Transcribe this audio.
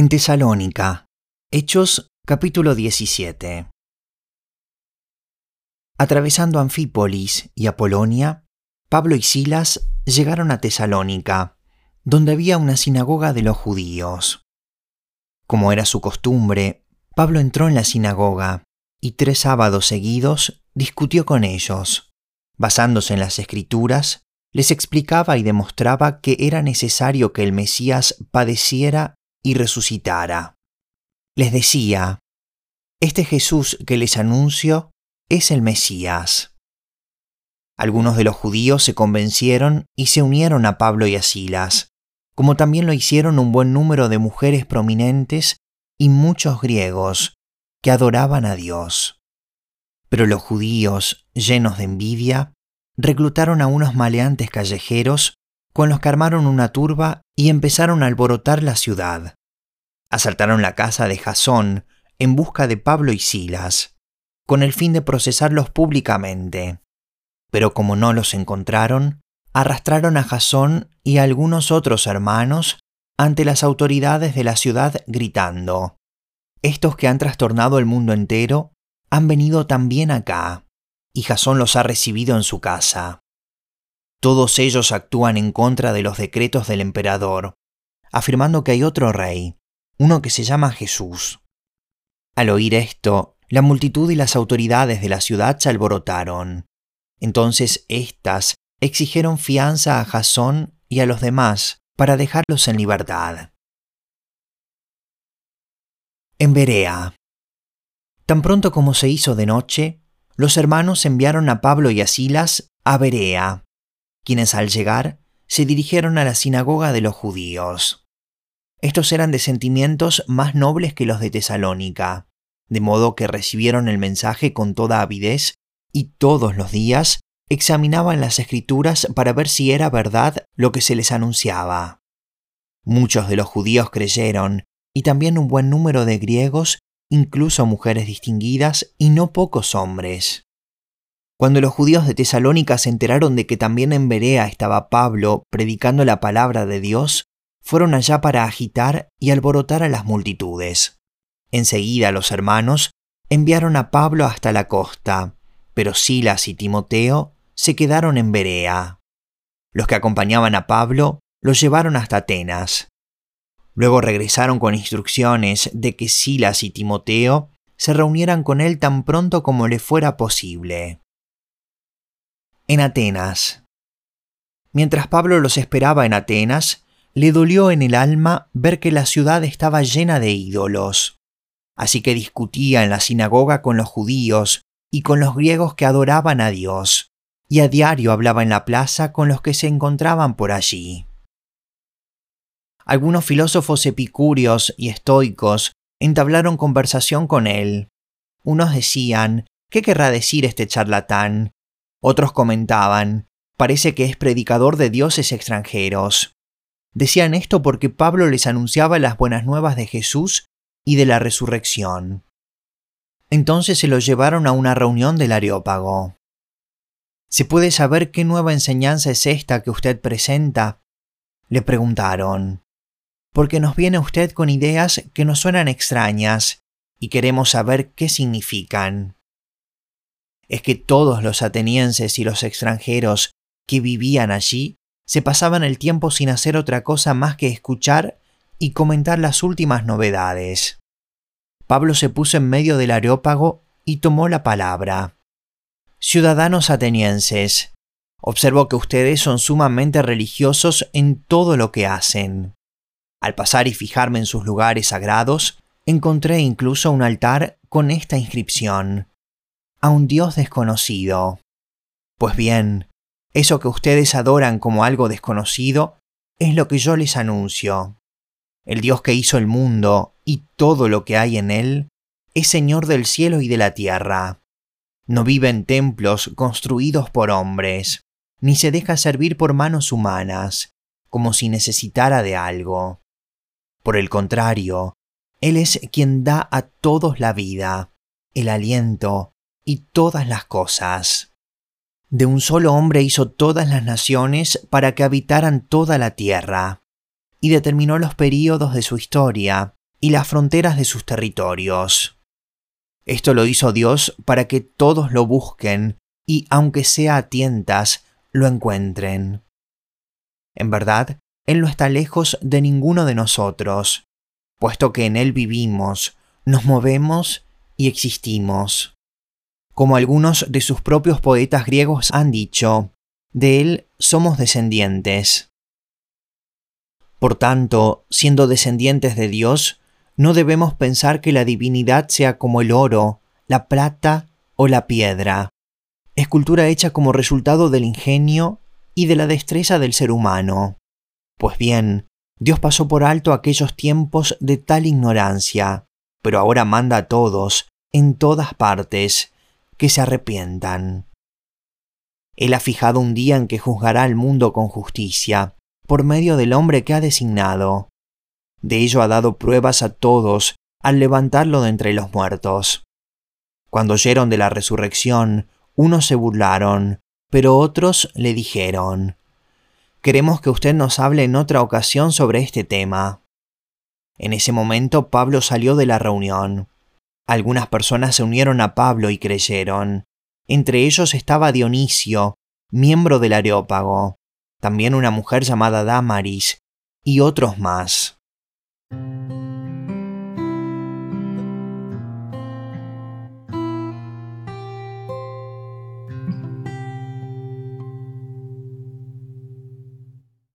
En Tesalónica, Hechos capítulo 17. Atravesando Anfípolis y Apolonia, Pablo y Silas llegaron a Tesalónica, donde había una sinagoga de los judíos. Como era su costumbre, Pablo entró en la sinagoga y tres sábados seguidos discutió con ellos. Basándose en las escrituras, les explicaba y demostraba que era necesario que el Mesías padeciera y resucitara. Les decía, Este Jesús que les anuncio es el Mesías. Algunos de los judíos se convencieron y se unieron a Pablo y a Silas, como también lo hicieron un buen número de mujeres prominentes y muchos griegos que adoraban a Dios. Pero los judíos, llenos de envidia, reclutaron a unos maleantes callejeros con los que armaron una turba y empezaron a alborotar la ciudad. Asaltaron la casa de Jasón en busca de Pablo y Silas, con el fin de procesarlos públicamente. Pero como no los encontraron, arrastraron a Jasón y a algunos otros hermanos ante las autoridades de la ciudad gritando, Estos que han trastornado el mundo entero han venido también acá, y Jasón los ha recibido en su casa. Todos ellos actúan en contra de los decretos del emperador, afirmando que hay otro rey, uno que se llama Jesús. Al oír esto, la multitud y las autoridades de la ciudad se alborotaron. Entonces éstas exigieron fianza a Jasón y a los demás para dejarlos en libertad. En Berea. Tan pronto como se hizo de noche, los hermanos enviaron a Pablo y a Silas a Berea, quienes al llegar se dirigieron a la sinagoga de los judíos. Estos eran de sentimientos más nobles que los de Tesalónica, de modo que recibieron el mensaje con toda avidez y todos los días examinaban las escrituras para ver si era verdad lo que se les anunciaba. Muchos de los judíos creyeron, y también un buen número de griegos, incluso mujeres distinguidas y no pocos hombres. Cuando los judíos de Tesalónica se enteraron de que también en Berea estaba Pablo predicando la palabra de Dios, fueron allá para agitar y alborotar a las multitudes. Enseguida los hermanos enviaron a Pablo hasta la costa, pero Silas y Timoteo se quedaron en Berea. Los que acompañaban a Pablo los llevaron hasta Atenas. Luego regresaron con instrucciones de que Silas y Timoteo se reunieran con él tan pronto como le fuera posible en Atenas. Mientras Pablo los esperaba en Atenas, le dolió en el alma ver que la ciudad estaba llena de ídolos. Así que discutía en la sinagoga con los judíos y con los griegos que adoraban a Dios, y a diario hablaba en la plaza con los que se encontraban por allí. Algunos filósofos epicúreos y estoicos entablaron conversación con él. Unos decían, ¿qué querrá decir este charlatán? Otros comentaban, parece que es predicador de dioses extranjeros. Decían esto porque Pablo les anunciaba las buenas nuevas de Jesús y de la resurrección. Entonces se lo llevaron a una reunión del Areópago. ¿Se puede saber qué nueva enseñanza es esta que usted presenta? Le preguntaron. Porque nos viene usted con ideas que nos suenan extrañas y queremos saber qué significan es que todos los atenienses y los extranjeros que vivían allí se pasaban el tiempo sin hacer otra cosa más que escuchar y comentar las últimas novedades. Pablo se puso en medio del areópago y tomó la palabra. Ciudadanos atenienses, observo que ustedes son sumamente religiosos en todo lo que hacen. Al pasar y fijarme en sus lugares sagrados, encontré incluso un altar con esta inscripción a un Dios desconocido. Pues bien, eso que ustedes adoran como algo desconocido es lo que yo les anuncio. El Dios que hizo el mundo y todo lo que hay en él es Señor del cielo y de la tierra. No vive en templos construidos por hombres, ni se deja servir por manos humanas, como si necesitara de algo. Por el contrario, Él es quien da a todos la vida, el aliento y todas las cosas. De un solo hombre hizo todas las naciones para que habitaran toda la tierra, y determinó los períodos de su historia, y las fronteras de sus territorios. Esto lo hizo Dios para que todos lo busquen y, aunque sea a tientas, lo encuentren. En verdad, Él no está lejos de ninguno de nosotros, puesto que en Él vivimos, nos movemos y existimos. Como algunos de sus propios poetas griegos han dicho, de Él somos descendientes. Por tanto, siendo descendientes de Dios, no debemos pensar que la divinidad sea como el oro, la plata o la piedra, escultura hecha como resultado del ingenio y de la destreza del ser humano. Pues bien, Dios pasó por alto aquellos tiempos de tal ignorancia, pero ahora manda a todos, en todas partes, que se arrepientan. Él ha fijado un día en que juzgará al mundo con justicia, por medio del hombre que ha designado. De ello ha dado pruebas a todos al levantarlo de entre los muertos. Cuando oyeron de la resurrección, unos se burlaron, pero otros le dijeron, Queremos que usted nos hable en otra ocasión sobre este tema. En ese momento Pablo salió de la reunión. Algunas personas se unieron a Pablo y creyeron. Entre ellos estaba Dionisio, miembro del Areópago, también una mujer llamada Damaris, y otros más.